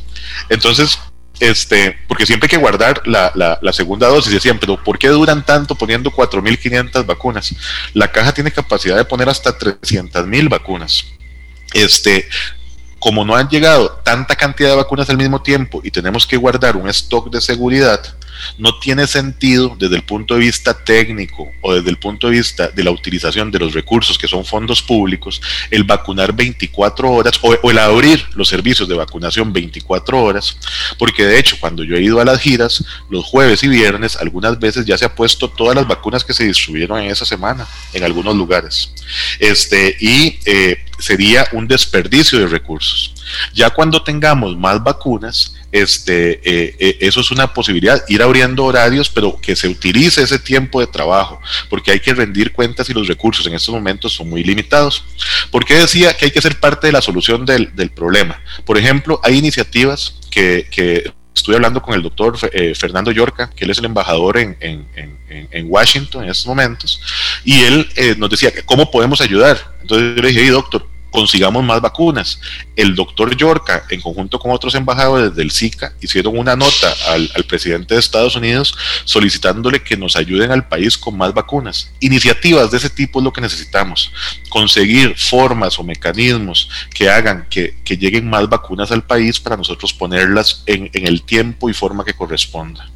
Entonces, este, porque siempre hay que guardar la, la, segunda dosis. Decían, pero ¿por qué duran tanto poniendo 4.500 vacunas? La caja tiene capacidad de poner hasta 300.000 vacunas. Este, como no han llegado tanta cantidad de vacunas al mismo tiempo y tenemos que guardar un stock de seguridad, no tiene sentido desde el punto de vista técnico o desde el punto de vista de la utilización de los recursos que son fondos públicos, el vacunar 24 horas o, el abrir los servicios de vacunación 24 horas, porque de hecho cuando yo he ido a las giras, los jueves y viernes, algunas veces ya se ha puesto todas las vacunas que se distribuyeron en esa semana en algunos lugares. Este, y eh, sería un desperdicio de recursos. Ya cuando tengamos más vacunas, este, eh, eh, eso es una posibilidad, ir abriendo horarios, pero que se utilice ese tiempo de trabajo, porque hay que rendir cuentas y los recursos en estos momentos son muy limitados. ¿Por qué decía que hay que ser parte de la solución del, problema? Por ejemplo, hay iniciativas que, que estuve hablando con el doctor eh, Fernando Yorca, que él es el embajador en, Washington en estos momentos, y él nos decía, ¿cómo podemos ayudar? Entonces yo le dije, doctor, consigamos más vacunas. El doctor Yorca, en conjunto con otros embajadores del SICA, hicieron una nota al, presidente de Estados Unidos solicitándole que nos ayuden al país con más vacunas. Iniciativas de ese tipo es lo que necesitamos. Conseguir formas o mecanismos que hagan que, lleguen más vacunas al país para nosotros ponerlas en, en el tiempo y forma que corresponda.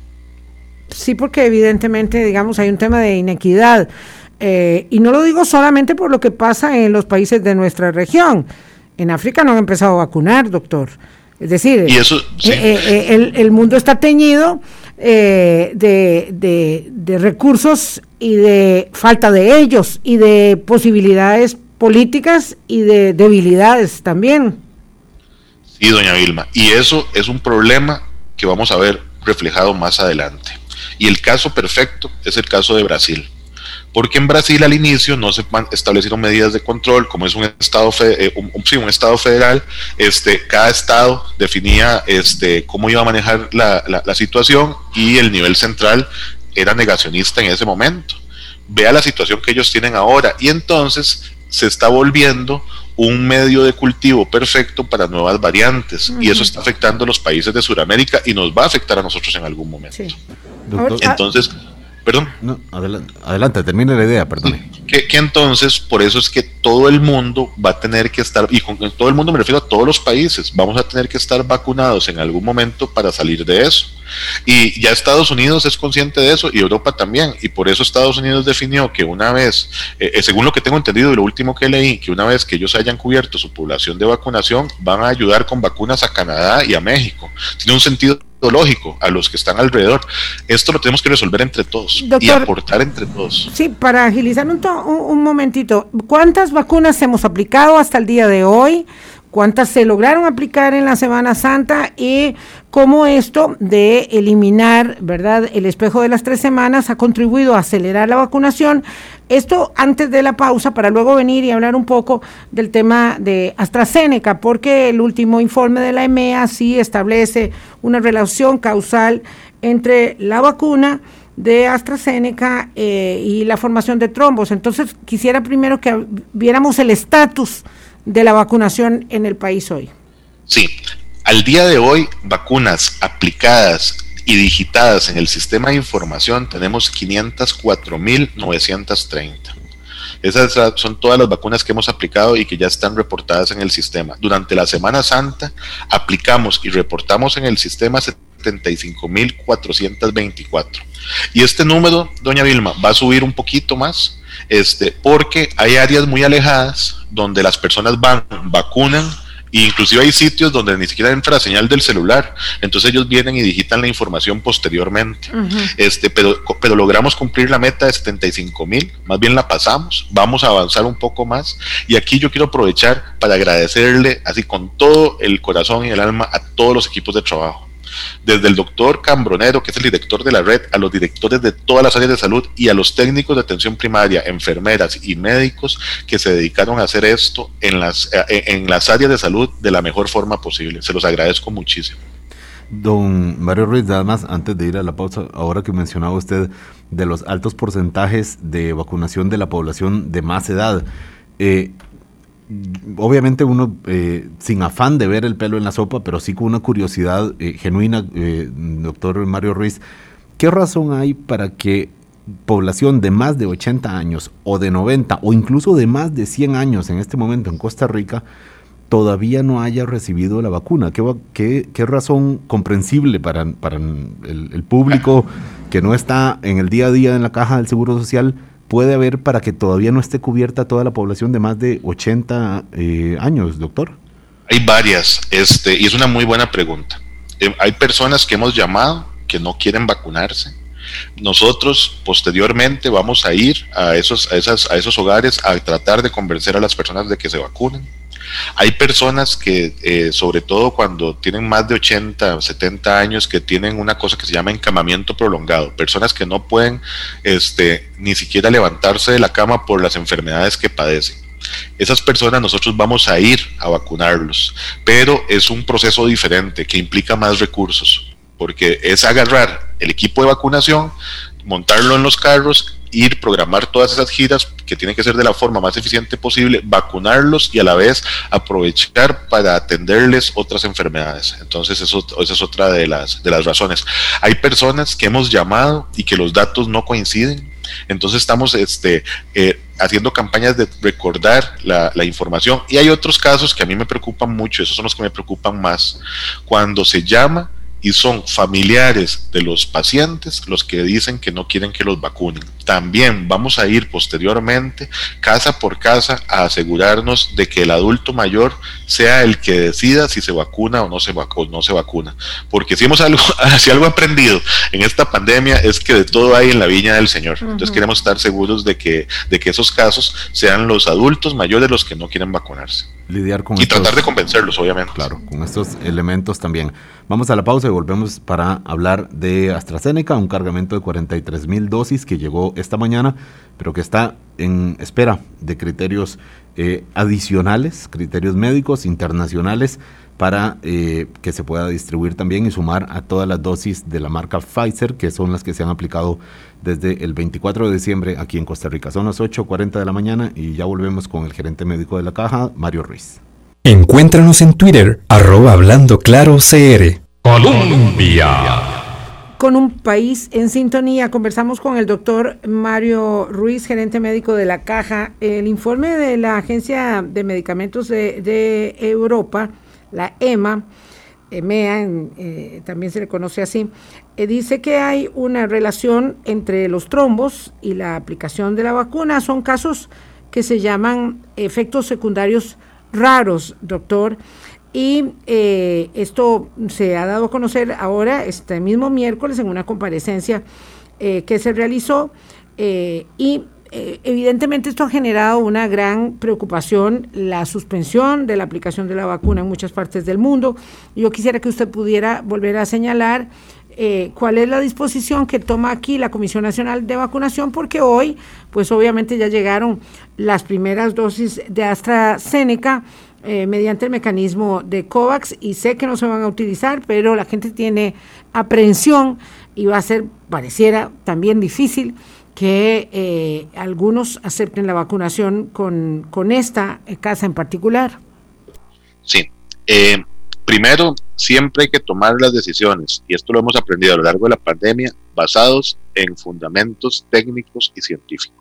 Sí, porque evidentemente, digamos, hay un tema de inequidad eh, y no lo digo solamente por lo que pasa en los países de nuestra región. En África no han empezado a vacunar, doctor. Es decir, eh, eh, el, mundo está teñido de, de, recursos y de falta de ellos y de posibilidades políticas y de debilidades también. Sí, doña Vilma. Y eso es un problema que vamos a ver reflejado más adelante. Y el caso perfecto es el caso de Brasil porque en Brasil al inicio no se establecieron medidas de control, como es un estado, eh, un, un, estado federal, este, cada estado definía este, cómo iba a manejar la, la, situación y el nivel central era negacionista en ese momento. Vea la situación que ellos tienen ahora. Y entonces se está volviendo un medio de cultivo perfecto para nuevas variantes. Y eso está afectando a los países de Sudamérica y nos va a afectar a nosotros en algún momento. Entonces, Perdón. No, adelante, adelante, termine la idea, perdón. Que, entonces, por eso es que todo el mundo va a tener que estar, y con todo el mundo me refiero a todos los países, vamos a tener que estar vacunados en algún momento para salir de eso. Y ya Estados Unidos es consciente de eso y Europa también. Y por eso Estados Unidos definió que una vez, eh, eh, según lo que tengo entendido y lo último que leí, que una vez que ellos hayan cubierto su población de vacunación, van a ayudar con vacunas a Canadá y a México. Tiene un sentido lógico a los que están alrededor. Esto lo tenemos que resolver entre todos y aportar entre todos. Sí, para agilizar un, un momentito, ¿cuántas vacunas hemos aplicado hasta el día de hoy? Cuántas se lograron aplicar en la Semana Santa y cómo esto de eliminar, ¿verdad?, el espejo de las tres semanas ha contribuido a acelerar la vacunación. Esto antes de la pausa para luego venir y hablar un poco del tema de AstraZeneca, porque el último informe de la EMEA sí establece una relación causal entre la vacuna de AstraZeneca eh, y la formación de trombos. Entonces, quisiera primero que viéramos el estatus de la vacunación en el país hoy? Sí, al día de hoy, vacunas aplicadas y digitadas en el sistema de información tenemos 504.930. Esas son todas las vacunas que hemos aplicado y que ya están reportadas en el sistema. Durante la Semana Santa aplicamos y reportamos en el sistema 75.424. Y este número, doña Vilma, va a subir un poquito más este, porque hay áreas muy alejadas donde las personas van, vacunan, e inclusive hay sitios donde ni siquiera entra la señal del celular, entonces ellos vienen y digitan la información posteriormente. este, pero, pero logramos cumplir la meta de 75 mil, más bien la pasamos, vamos a avanzar un poco más. Y aquí yo quiero aprovechar para agradecerle así con todo el corazón y el alma a todos los equipos de trabajo desde el doctor Cambronero, que es el director de la red, a los directores de todas las áreas de salud y a los técnicos de atención primaria, enfermeras y médicos que se dedicaron a hacer esto en las, eh, en las áreas de salud de la mejor forma posible. Se los agradezco muchísimo. Don Mario Ruiz, nada más antes de ir a la pausa, ahora que mencionaba usted de los altos porcentajes de vacunación de la población de más edad, eh, obviamente uno eh, sin afán de ver el pelo en la sopa, pero sí con una curiosidad eh, genuina, eh, doctor Mario Ruiz, ¿qué razón hay para que población de más de 80 años o de 90 o incluso de más de 100 años en este momento en Costa Rica todavía no haya recibido la vacuna? ¿Qué, razón comprensible para, para el, público que no está en el día a día en la caja del Seguro Social puede haber para que todavía no esté cubierta toda la población de más de 80 eh, años, doctor? Hay varias, este, y es una muy buena pregunta. Eh, hay personas que hemos llamado que no quieren vacunarse. Nosotros posteriormente vamos a ir a esos, a, esas, a esos hogares a tratar de convencer a las personas de que se vacunen. Hay personas que, eh, sobre todo cuando tienen más de 80, 70 años, que tienen una cosa que se llama encamamiento prolongado, personas que no pueden este, ni siquiera levantarse de la cama por las enfermedades que padecen. Esas personas nosotros vamos a ir a vacunarlos, pero es un proceso diferente que implica más recursos, porque es agarrar el equipo de vacunación, montarlo en los carros, ir, programar todas esas giras que tienen que ser de la forma más eficiente posible, vacunarlos y a la vez aprovechar para atenderles otras enfermedades. Entonces, eso, esa es otra de las, de las razones. Hay personas que hemos llamado y que los datos no coinciden entonces estamos este, eh, haciendo campañas de recordar la, la, información y hay otros casos que a mí me preocupan mucho, esos son los que me preocupan más, cuando se llama y son familiares de los pacientes los que dicen que no quieren que los vacunen. También vamos a ir posteriormente casa por casa a asegurarnos de que el adulto mayor sea el que decida si se vacuna o no se, no se vacuna. Porque si hemos algo, si algo aprendido en esta pandemia es que de todo hay en la viña del Señor. Entonces queremos estar seguros de que, de que esos casos sean los adultos mayores los que no quieren vacunarse lidiar con y tratar de convencerlos, obviamente. Claro, con estos elementos también. Vamos a la pausa y volvemos para hablar de AstraZeneca, un cargamento de 43 mil dosis que llegó esta mañana, pero que está en espera de criterios eh, adicionales, criterios médicos internacionales para eh, que se pueda distribuir también y sumar a todas las dosis de la marca Pfizer, que son las que se han aplicado desde el 24 de diciembre aquí en Costa Rica. Son las 8.40 de la mañana y ya volvemos con el gerente médico de la caja, Mario Ruiz. Encuéntranos en Twitter, arroba hablando claro CR. Colombia. Con un país en sintonía, conversamos con el doctor Mario Ruiz, gerente médico de la caja. El informe de la Agencia de Medicamentos de Europa la EMA, EMEA eh, también se le conoce así, eh, dice que hay una relación entre los trombos y la aplicación de la vacuna. Son casos que se llaman efectos secundarios raros, doctor. Y eh, esto se ha dado a conocer ahora, este mismo miércoles, en una comparecencia que se realizó. y eh, evidentemente esto ha generado una gran preocupación, la suspensión de la aplicación de la vacuna en muchas partes del mundo. Yo quisiera que usted pudiera volver a señalar eh, cuál es la disposición que toma aquí la Comisión Nacional de Vacunación, porque hoy, pues obviamente ya llegaron las primeras dosis de AstraZeneca. Eh, mediante el mecanismo de COVAX y sé que no se van a utilizar, pero la gente tiene aprehensión y va a ser, pareciera, también difícil que eh, algunos acepten la vacunación con, con esta casa en particular? Sí. Eh, primero, siempre hay que tomar las decisiones, y esto lo hemos aprendido a lo largo de la pandemia, basados en fundamentos técnicos y científicos.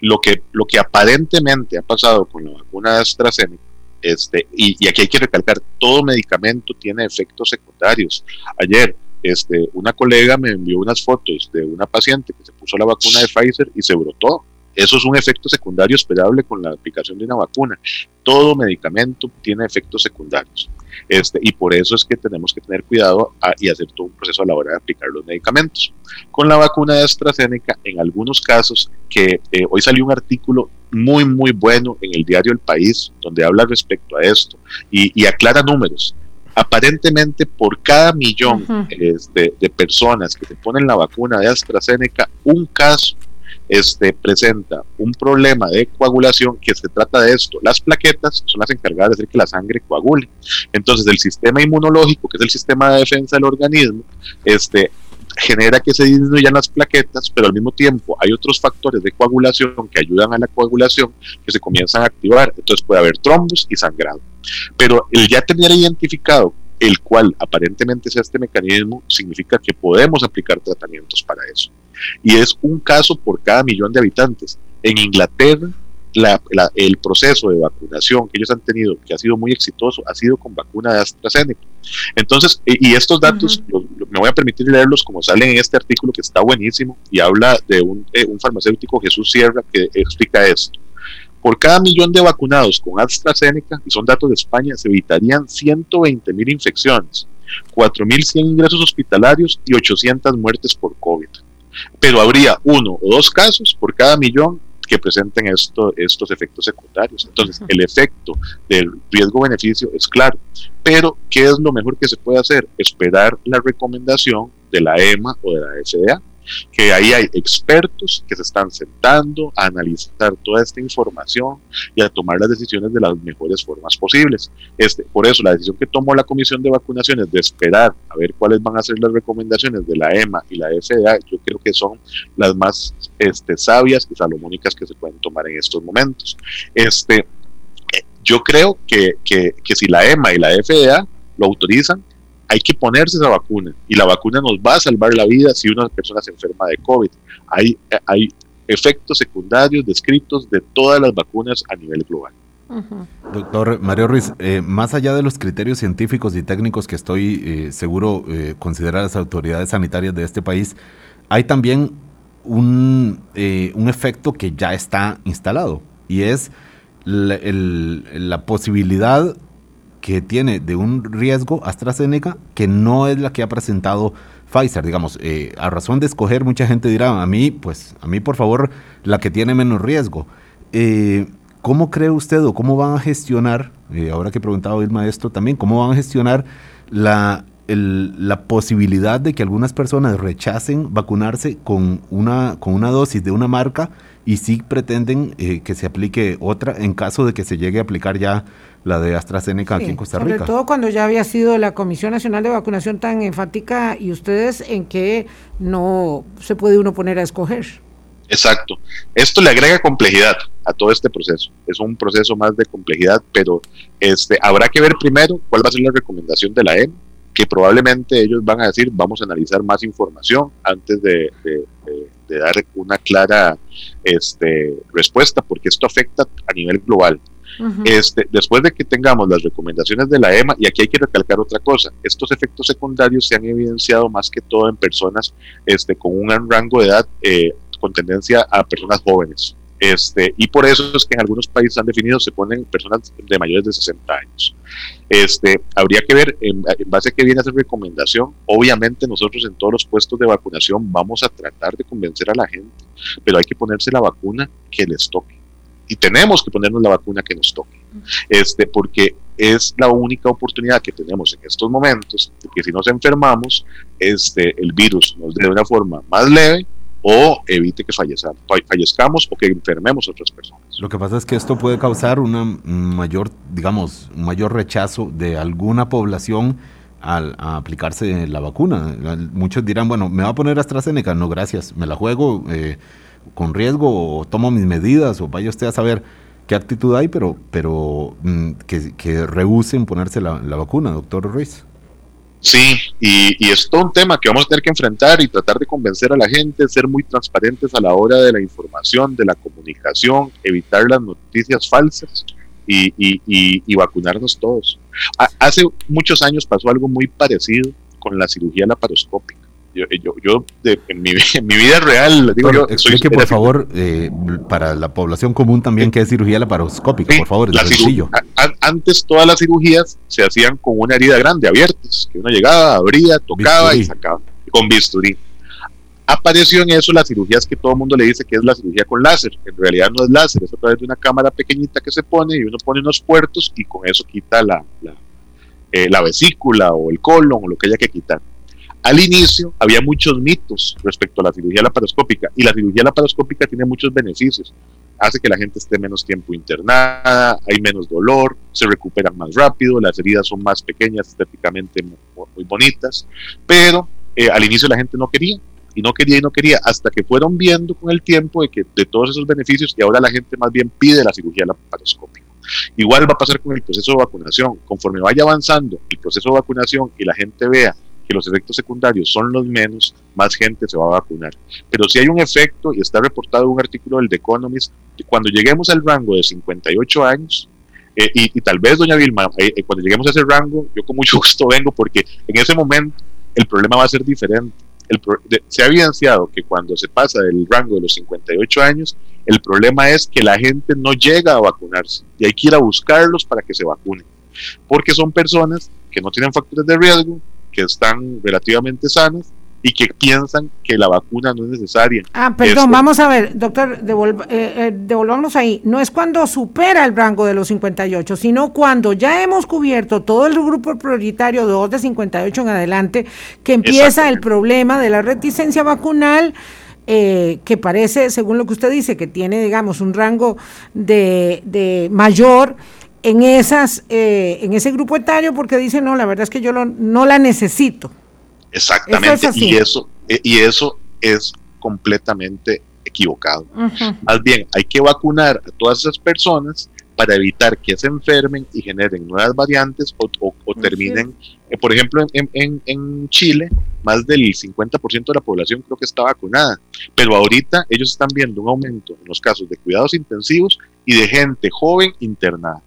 Lo que, lo que aparentemente ha pasado con la vacuna de AstraZeneca, este, y, y aquí hay que recalcar, todo medicamento tiene efectos secundarios. Ayer, este, una colega me envió unas fotos de una paciente que se puso la vacuna de Pfizer y se brotó. Eso es un efecto secundario esperable con la aplicación de una vacuna. Todo medicamento tiene efectos secundarios. Este, y por eso es que tenemos que tener cuidado y hacer todo un proceso a la hora de aplicar los medicamentos. Con la vacuna de AstraZeneca, en algunos casos, que eh, hoy salió un artículo muy, muy bueno en el diario El País, donde habla respecto a esto y aclara números aparentemente por cada millón este, de personas que se ponen la vacuna de AstraZeneca, un caso este, presenta un problema de coagulación que se trata de esto. Las plaquetas son las encargadas de hacer que la sangre coagule. Entonces el sistema inmunológico, que es el sistema de defensa del organismo, este, genera que se disminuyan las plaquetas, pero al mismo tiempo hay otros factores de coagulación que ayudan a la coagulación que se comienzan a activar. Entonces puede haber trombos y sangrado. Pero el ya tener identificado el cual aparentemente es este mecanismo, significa que podemos aplicar tratamientos para eso. Y es un caso por cada millón de habitantes. En Inglaterra el proceso de vacunación que ellos han tenido, que ha sido muy exitoso, ha sido con vacuna de AstraZeneca. Entonces, y, estos datos, me voy a permitir leerlos como salen en este artículo que está buenísimo y habla de un, eh, un farmacéutico, Jesús Sierra, que explica esto. Por cada millón de vacunados con AstraZeneca, y son datos de España, se evitarían 120 mil infecciones, 4.100 ingresos hospitalarios y 800 muertes por COVID. Pero habría uno o dos casos por cada millón que presenten esto, estos efectos secundarios. Entonces, el efecto del riesgo-beneficio es claro. Pero, ¿qué es lo mejor que se puede hacer? Esperar la recomendación de la EMA o de la FDA que ahí hay expertos que se están sentando a analizar toda esta información y a tomar las decisiones de las mejores formas posibles. Este, por eso la decisión que tomó la Comisión de Vacunaciones de esperar a ver cuáles van a ser las recomendaciones de la EMA y la FDA, yo creo que son las más este, sabias y salomónicas que se pueden tomar en estos momentos. Este, yo creo que, que, que si la EMA y la FDA lo autorizan, hay que ponerse esa vacuna y la vacuna nos va a salvar la vida si una persona se enferma de COVID. Hay, hay efectos secundarios descritos de todas las vacunas a nivel global. Doctor Mario Ruiz, eh, más allá de los criterios científicos y técnicos que estoy eh, seguro eh, considerar las autoridades sanitarias de este país, hay también un, eh, un efecto que ya está instalado y es la, la posibilidad que tiene de un riesgo AstraZeneca que no es la que ha presentado Pfizer, digamos, eh, a razón de escoger, mucha gente dirá, a mí, pues, a mí por favor, la que tiene menos riesgo. Eh, ¿Cómo cree usted o cómo van a gestionar, eh, ahora que preguntaba el maestro también, cómo van a gestionar la, la posibilidad de que algunas personas rechacen vacunarse con una, con una dosis de una marca y sí pretenden que se aplique otra en caso de que se llegue a aplicar ya la de AstraZeneca aquí en Costa Rica. Sobre todo cuando ya había sido la Comisión Nacional de Vacunación tan enfática y ustedes en que no se puede uno poner a escoger. Exacto. Esto le agrega complejidad a todo este proceso. Es un proceso más de complejidad, pero este habrá que ver primero cuál va a ser la recomendación de la EM, que probablemente ellos van a decir vamos a analizar más información antes de, de dar una clara este, respuesta, porque esto afecta a nivel global este, después de que tengamos las recomendaciones de la EMA, y aquí hay que recalcar otra cosa, estos efectos secundarios se han evidenciado más que todo en personas este, con un rango de edad eh, con tendencia a personas jóvenes. Este, y por eso es que en algunos países han definido se ponen personas de mayores de 60 años. Este, habría que ver en, base a qué viene esa recomendación. Obviamente nosotros en todos los puestos de vacunación vamos a tratar de convencer a la gente, pero hay que ponerse la vacuna que les toque y tenemos que ponernos la vacuna que nos toque, este, porque es la única oportunidad que tenemos en estos momentos de que si nos enfermamos, este, el virus nos dé de una forma más leve o evite que fallezcamos o que enfermemos a otras personas. Lo que pasa es que esto puede causar una mayor, digamos, un mayor rechazo de alguna población al a aplicarse la vacuna. Muchos dirán, bueno, me va a poner AstraZeneca, no gracias, me la juego. Eh, con riesgo o tomo mis medidas o vaya usted a saber qué actitud hay, pero, pero mm, que, que rehúsen ponerse la, vacuna, doctor Ruiz. Sí, y, y, es todo un tema que vamos a tener que enfrentar y tratar de convencer a la gente, ser muy transparentes a la hora de la información, de la comunicación, evitar las noticias falsas y, vacunarnos todos. hace muchos años pasó algo muy parecido con la cirugía laparoscópica yo, yo, en, mi, vida real, digo yo, explique por favor, eh, para la población común también, qué es cirugía laparoscópica, por favor, es sencillo. antes todas las cirugías se hacían con una herida grande, abiertas, que uno llegaba, abría, tocaba y sacaba, con bisturí. Apareció en eso las cirugías que todo el mundo le dice que es la cirugía con láser. En realidad no es láser, es a través de una cámara pequeñita que se pone y uno pone unos puertos y con eso quita la, la, eh, la vesícula o el colon o lo que haya que quitar al inicio había muchos mitos respecto a la cirugía laparoscópica y la cirugía laparoscópica tiene muchos beneficios. Hace que la gente esté menos tiempo internada, hay menos dolor, se recuperan más rápido, las heridas son más pequeñas, estéticamente muy, bonitas, pero eh, al inicio la gente no quería y no quería y no quería hasta que fueron viendo con el tiempo de que de todos esos beneficios y ahora la gente más bien pide la cirugía laparoscópica. Igual va a pasar con el proceso de vacunación. Conforme vaya avanzando el proceso de vacunación y la gente vea que los efectos secundarios son los menos, más gente se va a vacunar. Pero si hay un efecto, y está reportado un artículo del The Economist, que cuando lleguemos al rango de 58 años, eh, y, tal vez, doña Vilma, eh, eh, cuando lleguemos a ese rango, yo con mucho gusto vengo porque en ese momento el problema va a ser diferente. se ha evidenciado que cuando se pasa del rango de los 58 años, el problema es que la gente no llega a vacunarse y hay que ir a buscarlos para que se vacunen, porque son personas que no tienen factores de riesgo, que están relativamente sanas y que piensan que la vacuna no es necesaria. Ah, perdón, vamos a ver, doctor, eh, eh, devolvamos ahí. No es cuando supera el rango de los 58, sino cuando ya hemos cubierto todo el grupo prioritario de 2 de 58 en adelante, que empieza el problema de la reticencia vacunal. Eh, que parece, según lo que usted dice, que tiene, digamos, un rango de, de mayor en esas, en ese grupo etario, porque dice, no, la verdad es que yo no la necesito. Exactamente, y eso, eh, y eso es completamente equivocado. Más bien, hay que vacunar a todas esas personas para evitar que se enfermen y generen nuevas variantes o, terminen, eh, por ejemplo, en, en, Chile, más del 50% de la población creo que está vacunada, pero ahorita ellos están viendo un aumento en los casos de cuidados intensivos y de gente joven internada.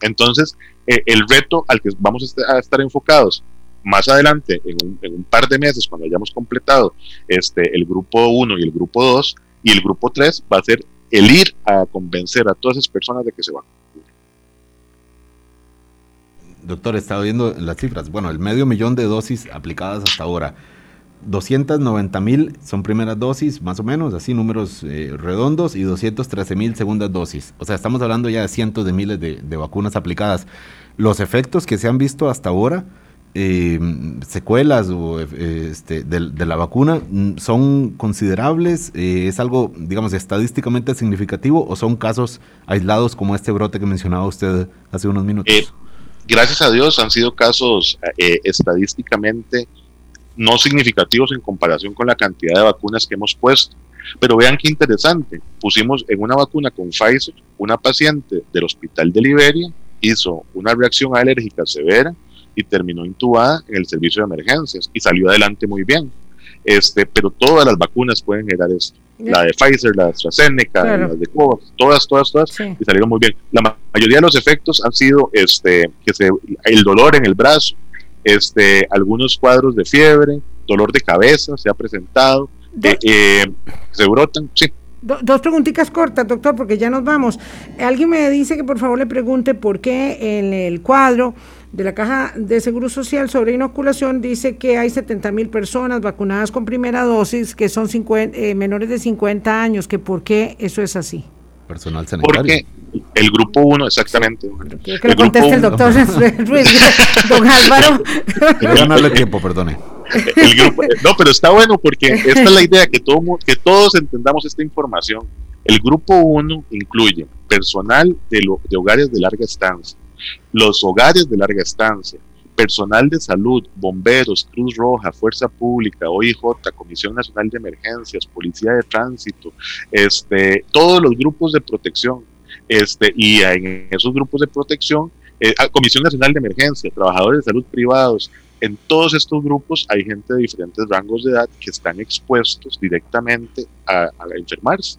Entonces, eh, el reto al que vamos a estar enfocados más adelante, en un, par de meses, cuando hayamos completado este, el grupo 1 y el grupo 2, y el grupo 3 va a ser el ir a convencer a todas esas personas de que se van. Doctor, estaba viendo las cifras. Bueno, el medio millón de dosis aplicadas hasta ahora. 290 mil son primeras dosis, más o menos, así números eh, redondos, y 213 mil segundas dosis. O sea, estamos hablando ya de cientos de miles de, de vacunas aplicadas. Los efectos que se han visto hasta ahora, eh, secuelas o, eh, este, de, la vacuna mm, son considerables? Eh, ¿Es algo, digamos, estadísticamente significativo o son casos aislados como este brote que mencionaba usted hace unos minutos? Eh, gracias a Dios han sido casos estadísticamente no significativos en comparación con la cantidad de vacunas que hemos puesto. Pero vean qué interesante, pusimos en una vacuna con Pfizer, una paciente del hospital de Liberia hizo una reacción alérgica severa, y terminó intubada en el servicio de emergencias y salió adelante muy bien. Este, pero todas las vacunas pueden generar esto. La de Pfizer, la de AstraZeneca, las de Covax, todas, todas, todas, y salieron muy bien. La mayoría de los efectos han sido este, que se, el dolor en el brazo, este, algunos cuadros de fiebre, dolor de cabeza se ha presentado, eh, eh, se brotan, sí. dos preguntitas cortas, doctor, porque ya nos vamos. Alguien me dice que por favor le pregunte por qué en el cuadro de la Caja de Seguro Social sobre inoculación dice que hay 70 mil personas vacunadas con primera dosis que son eh, menores de 50 años, que por qué eso es así. Personal sanitario. Porque el grupo 1, exactamente. que le conteste el doctor Ruiz, don Álvaro. Quiero ganarle tiempo, perdone. no, pero está bueno porque esta es la idea, que, todo, que todos entendamos esta información. El grupo 1 incluye personal de, de hogares de larga estancia, los hogares de larga estancia, personal de salud, bomberos, Cruz Roja, Fuerza Pública, OIJ, Comisión Nacional de Emergencias, Policía de Tránsito, este, todos los grupos de protección, este, y en esos grupos de protección, eh, ah, Comisión Nacional de Emergencia, trabajadores de salud privados, en todos estos grupos hay gente de diferentes rangos de edad que están expuestos directamente a enfermarse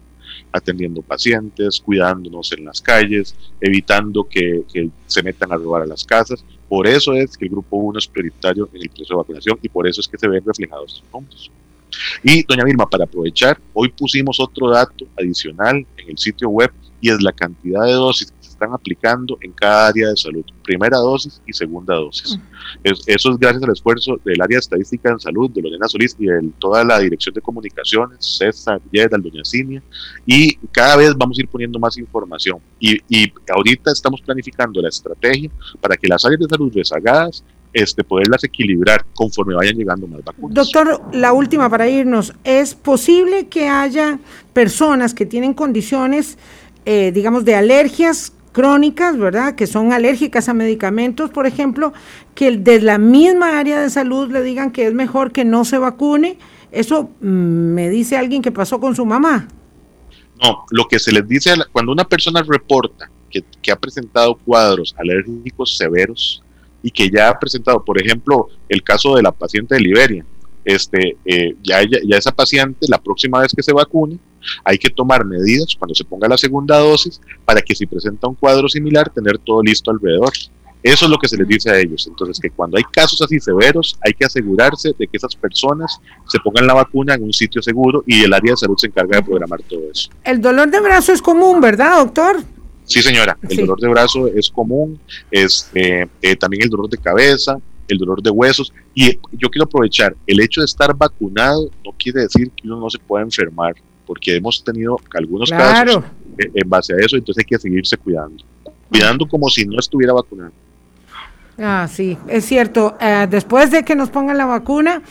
atendiendo pacientes, cuidándonos en las calles, evitando que, se metan a robar a las casas. Por eso es que el grupo 1 es prioritario en el proceso de vacunación y por eso es que se ven reflejados estos números. Y doña Vilma, para aprovechar, hoy pusimos otro dato adicional en el sitio web y es la cantidad de dosis están aplicando en cada área de salud, primera dosis y segunda dosis. eso es gracias al esfuerzo del área de estadística en salud, de Lorena Solís y de toda la dirección de comunicaciones, César, Yedal, Doña Cinia, y cada vez vamos a ir poniendo más información. Y, y ahorita estamos planificando la estrategia para que las áreas de salud rezagadas este, poderlas equilibrar conforme vayan llegando más vacunas. Doctor, la última para irnos, ¿es posible que haya personas que tienen condiciones, eh, digamos, de alergias crónicas, ¿verdad? Que son alérgicas a medicamentos, por ejemplo, que desde la misma área de salud le digan que es mejor que no se vacune. Eso mm, me dice alguien que pasó con su mamá. No, lo que se les dice cuando una persona reporta que, ha presentado cuadros alérgicos severos y que ya ha presentado, por ejemplo, el caso de la paciente de Liberia, este, eh, ya, ya esa paciente, la próxima vez que se vacune, hay que tomar medidas cuando se ponga la segunda dosis para que si presenta un cuadro similar, tener todo listo alrededor. Eso es lo que se les dice a ellos. Entonces, que cuando hay casos así severos, hay que asegurarse de que esas personas se pongan la vacuna en un sitio seguro y el área de salud se encarga de programar todo eso. El dolor de brazo es común, ¿verdad, doctor? Sí, señora. El dolor de brazo es común. Es, eh, eh, también el dolor de cabeza, el dolor de huesos. Y yo quiero aprovechar, el hecho de estar vacunado no quiere decir que uno no se pueda enfermar, porque hemos tenido algunos casos eh, en base a eso, entonces hay que seguirse cuidando. Cuidando como si no estuviera vacunado. Ah, sí, es cierto. Eh, después de que nos pongan la vacuna,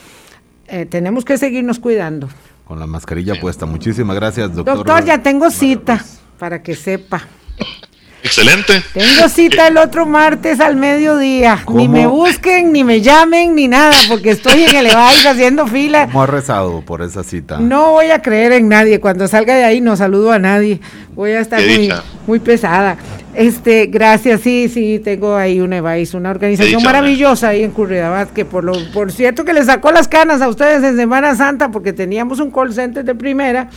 eh, tenemos que seguirnos cuidando. Con la mascarilla puesta. Muchísimas gracias, doctor. Doctor, ya tengo cita, para que sepa. Excelente. Tengo cita el otro martes al mediodía. Ni me busquen, ni me llamen, ni nada, porque estoy en el EVAIS haciendo fila. ¿Cómo ha rezado por esa cita? No voy a creer en nadie. Cuando salga de ahí no saludo a nadie. Voy a estar muy, muy, pesada. Este, gracias, sí, sí, tengo ahí un EVAIS, una organización maravillosa ahí en Curridabat, que por lo, por cierto que le sacó las canas a ustedes en Semana Santa, porque teníamos un call center de primera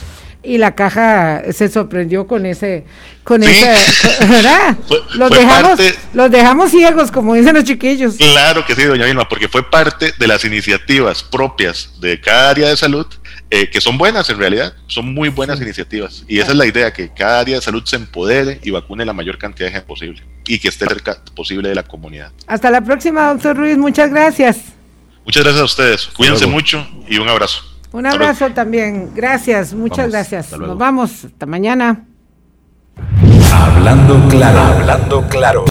y la caja se sorprendió con ese, con ese, ¿verdad? los, dejamos, los dejamos ciegos, como dicen los chiquillos. Claro que sí, doña Vilma, porque fue parte de las iniciativas propias de cada área de salud, eh, que son buenas en realidad, son muy buenas iniciativas. Y esa es la idea, que cada área de salud se empodere y vacune la mayor cantidad de gente posible y que esté cerca posible de la comunidad. Hasta la próxima, doctor Ruiz, muchas gracias. Muchas gracias a ustedes, cuídense mucho y un abrazo. Un abrazo también. Gracias, muchas gracias. Nos vamos. Hasta mañana. Hablando claro, hablando claro.